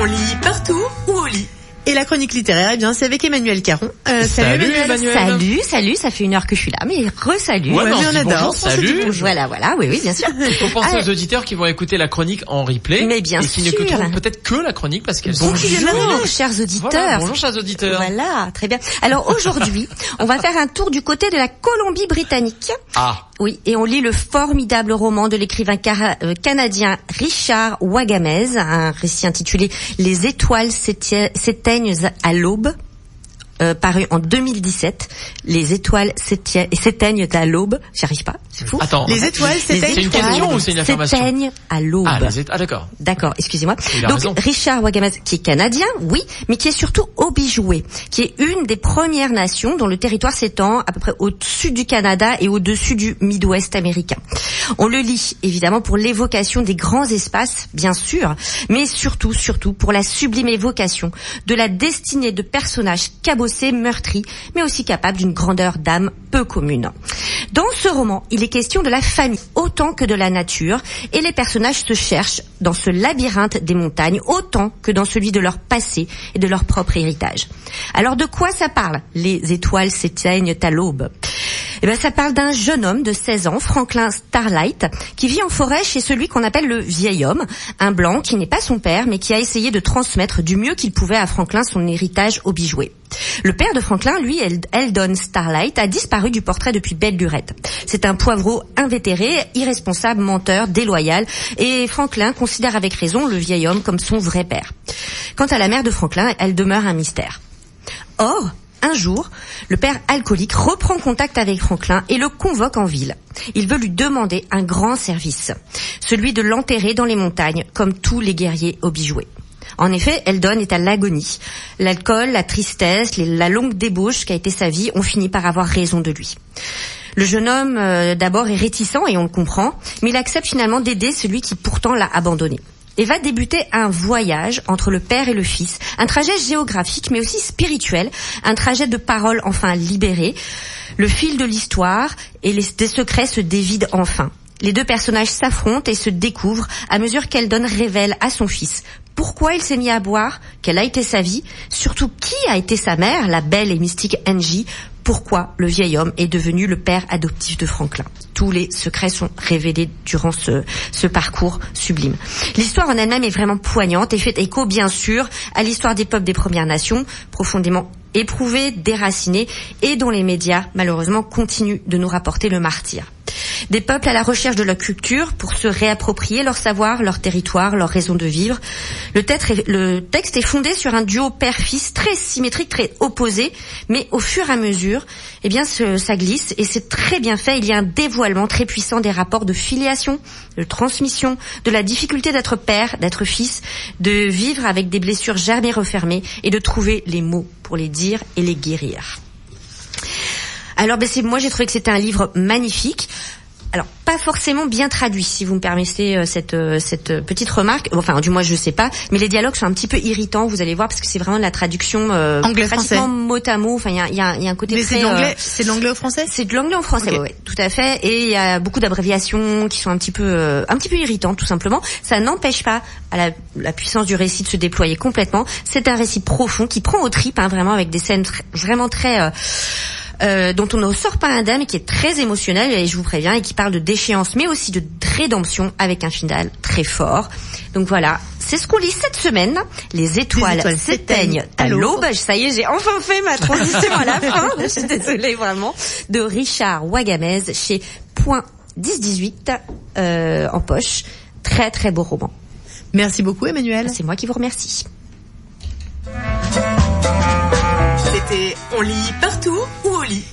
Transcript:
On lit partout ou au lit et la chronique littéraire, eh bien, c'est avec Emmanuel Caron. Euh, salut, salut Emmanuel. Salut, salut, ça fait une heure que je suis là, mais re-salut. Ouais, on adore. salut. Voilà, voilà, oui, oui, bien sûr. Il faut penser aux auditeurs qui vont écouter la chronique en replay. Mais bien et qui n'écouteront peut-être que la chronique parce qu'elles sont Bonjour, chers auditeurs. bonjour, chers auditeurs. Voilà, très bien. Alors aujourd'hui, on va faire un tour du côté de la Colombie-Britannique. Ah. Oui, et on lit le formidable roman de l'écrivain euh, canadien Richard Wagamez, un récit intitulé Les étoiles s'éteignent à l'aube euh, paru en 2017. Les étoiles s'éteignent à l'aube. J'arrive pas, c'est fou. Attends, les étoiles s'éteignent. C'est une question ou c'est une affirmation? S'éteignent à l'aube. Ah, ah d'accord. D'accord, excusez-moi. Donc raison. Richard Wagamaz, qui est canadien, oui, mais qui est surtout Obijoué, qui est une des premières nations dont le territoire s'étend à peu près au sud du Canada et au-dessus du Midwest américain. On le lit évidemment pour l'évocation des grands espaces, bien sûr, mais surtout, surtout pour la sublime évocation de la destinée de personnages cabossés meurtri, mais aussi capable d'une grandeur d'âme peu commune. Dans ce roman, il est question de la famille autant que de la nature, et les personnages se cherchent dans ce labyrinthe des montagnes autant que dans celui de leur passé et de leur propre héritage. Alors de quoi ça parle? Les étoiles s'éteignent à l'aube. Eh ben, ça parle d'un jeune homme de 16 ans, Franklin Starlight, qui vit en forêt chez celui qu'on appelle le vieil homme, un blanc qui n'est pas son père, mais qui a essayé de transmettre du mieux qu'il pouvait à Franklin son héritage au. Le père de Franklin, lui, Eldon Starlight, a disparu du portrait depuis belle lurette. C'est un poivreau invétéré, irresponsable, menteur, déloyal, et Franklin considère avec raison le vieil homme comme son vrai père. Quant à la mère de Franklin, elle demeure un mystère. Or, un jour, le père alcoolique reprend contact avec Franklin et le convoque en ville. Il veut lui demander un grand service, celui de l'enterrer dans les montagnes, comme tous les guerriers obligés. En effet, Eldon est à l'agonie. L'alcool, la tristesse, la longue débauche qu'a été sa vie ont fini par avoir raison de lui. Le jeune homme, euh, d'abord, est réticent et on le comprend, mais il accepte finalement d'aider celui qui pourtant l'a abandonné et va débuter un voyage entre le père et le fils, un trajet géographique mais aussi spirituel, un trajet de paroles enfin libérées. Le fil de l'histoire et les, des secrets se dévident enfin. Les deux personnages s'affrontent et se découvrent à mesure qu'elle donne révèle à son fils pourquoi il s'est mis à boire, quelle a été sa vie, surtout qui a été sa mère, la belle et mystique Angie, pourquoi le vieil homme est devenu le père adoptif de Franklin? Tous les secrets sont révélés durant ce parcours sublime. L'histoire en elle-même est vraiment poignante et fait écho, bien sûr, à l'histoire des peuples des Premières Nations, profondément éprouvés, déracinés, et dont les médias, malheureusement, continuent de nous rapporter le martyr. Des peuples à la recherche de leur culture pour se réapproprier leur savoir, leur territoire, leur raison de vivre. Le texte est, fondé sur un duo père-fils très symétrique, très opposé, mais au fur et à mesure, eh bien, ça glisse et c'est très bien fait. Il y a un dévoilement très puissant des rapports de filiation, de transmission, de la difficulté d'être père, d'être fils, de vivre avec des blessures jamais refermées et de trouver les mots pour les dire et les guérir. Alors, ben, moi, j'ai trouvé que c'était un livre magnifique alors pas forcément bien traduit, si vous me permettez euh, cette euh, cette petite remarque. Enfin, du moins je sais pas, mais les dialogues sont un petit peu irritants. Vous allez voir parce que c'est vraiment de la traduction euh, anglais pratiquement mot à mot. Enfin, il y a, y, a, y a, un côté mais très. C'est de l'anglais. c'est de l'anglais au français? C'est de l'anglais au français, oui, tout à fait. Et il y a beaucoup d'abréviations qui sont un petit peu un petit peu irritantes, tout simplement. Ça n'empêche pas à la, la, puissance du récit de se déployer complètement. C'est un récit profond qui prend aux tripes, hein, vraiment avec des scènes vraiment très euh, dont on ne sort pas indemne qui est très émotionnel et je vous préviens et qui parle de déchéance mais aussi de rédemption avec un final très fort. Donc voilà, c'est ce qu'on lit cette semaine. Les étoiles, s'éteignent à l'aube. Ça y est, j'ai enfin fait ma transition à la fin. Je suis désolée vraiment. De Richard Wagamez chez Point 1018 euh, en poche. Très très beau roman. Merci beaucoup Emmanuel. C'est moi qui vous remercie. On lit partout ou au lit